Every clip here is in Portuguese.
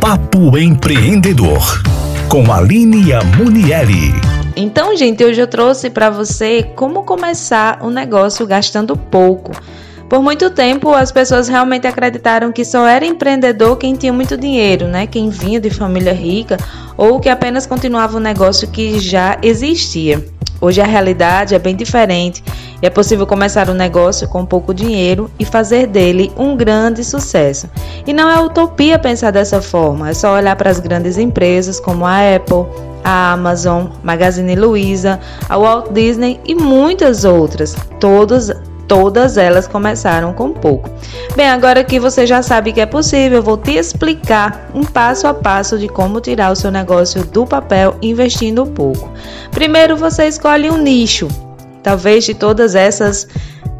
Papo Empreendedor, com Aline Amunieri. Então, gente, hoje eu trouxe para você como começar um negócio gastando pouco. Por muito tempo, as pessoas realmente acreditaram que só era empreendedor quem tinha muito dinheiro, né? Quem vinha de família rica ou que apenas continuava um negócio que já existia. Hoje a realidade é bem diferente é possível começar um negócio com pouco dinheiro e fazer dele um grande sucesso. E não é utopia pensar dessa forma, é só olhar para as grandes empresas como a Apple, a Amazon, Magazine Luiza, a Walt Disney e muitas outras. Todas todas elas começaram com pouco. Bem, agora que você já sabe que é possível, vou te explicar um passo a passo de como tirar o seu negócio do papel investindo pouco. Primeiro, você escolhe um nicho. Talvez de todas essas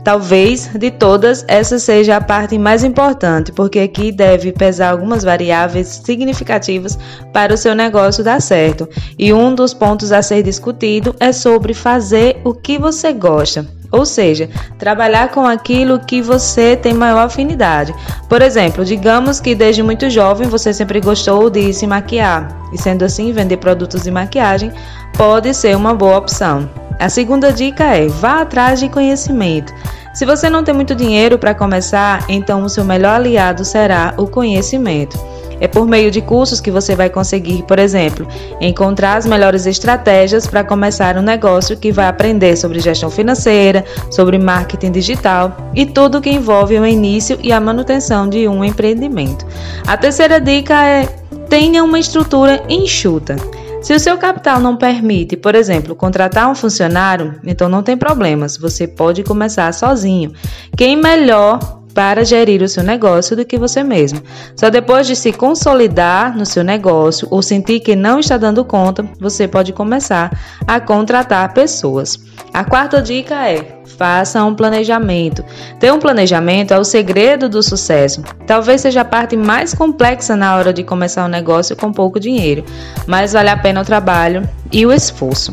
Talvez de todas, essa seja a parte mais importante, porque aqui deve pesar algumas variáveis significativas para o seu negócio dar certo. E um dos pontos a ser discutido é sobre fazer o que você gosta. Ou seja, trabalhar com aquilo que você tem maior afinidade. Por exemplo, digamos que desde muito jovem você sempre gostou de se maquiar, e sendo assim, vender produtos de maquiagem pode ser uma boa opção. A segunda dica é: vá atrás de conhecimento. Se você não tem muito dinheiro para começar, então o seu melhor aliado será o conhecimento. É por meio de cursos que você vai conseguir, por exemplo, encontrar as melhores estratégias para começar um negócio que vai aprender sobre gestão financeira, sobre marketing digital e tudo que envolve o início e a manutenção de um empreendimento. A terceira dica é tenha uma estrutura enxuta. Se o seu capital não permite, por exemplo, contratar um funcionário, então não tem problemas, você pode começar sozinho. Quem melhor para gerir o seu negócio do que você mesmo. Só depois de se consolidar no seu negócio ou sentir que não está dando conta, você pode começar a contratar pessoas. A quarta dica é: faça um planejamento. Ter um planejamento é o segredo do sucesso. Talvez seja a parte mais complexa na hora de começar um negócio com pouco dinheiro, mas vale a pena o trabalho e o esforço.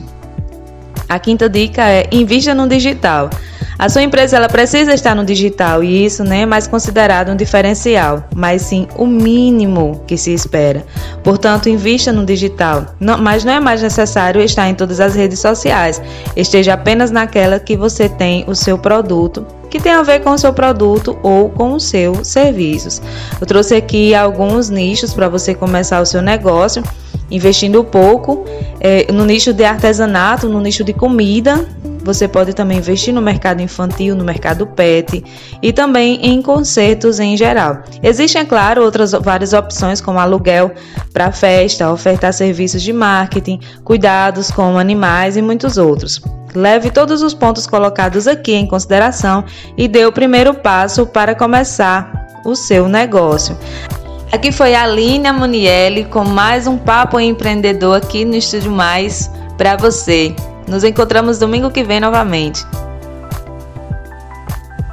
A quinta dica é: invista no digital. A sua empresa ela precisa estar no digital e isso nem né, é mais considerado um diferencial, mas sim o mínimo que se espera. Portanto, invista no digital, não, mas não é mais necessário estar em todas as redes sociais. Esteja apenas naquela que você tem o seu produto que tem a ver com o seu produto ou com os seus serviços. Eu trouxe aqui alguns nichos para você começar o seu negócio, investindo pouco é, no nicho de artesanato, no nicho de comida, você pode também investir no mercado infantil, no mercado pet e também em concertos em geral. Existem, é claro, outras várias opções como aluguel para festa, ofertar serviços de marketing, cuidados com animais e muitos outros. Leve todos os pontos colocados aqui em consideração e dê o primeiro passo para começar o seu negócio. Aqui foi a Aline Munielli com mais um Papo Empreendedor aqui no Estúdio Mais para você. Nos encontramos domingo que vem novamente.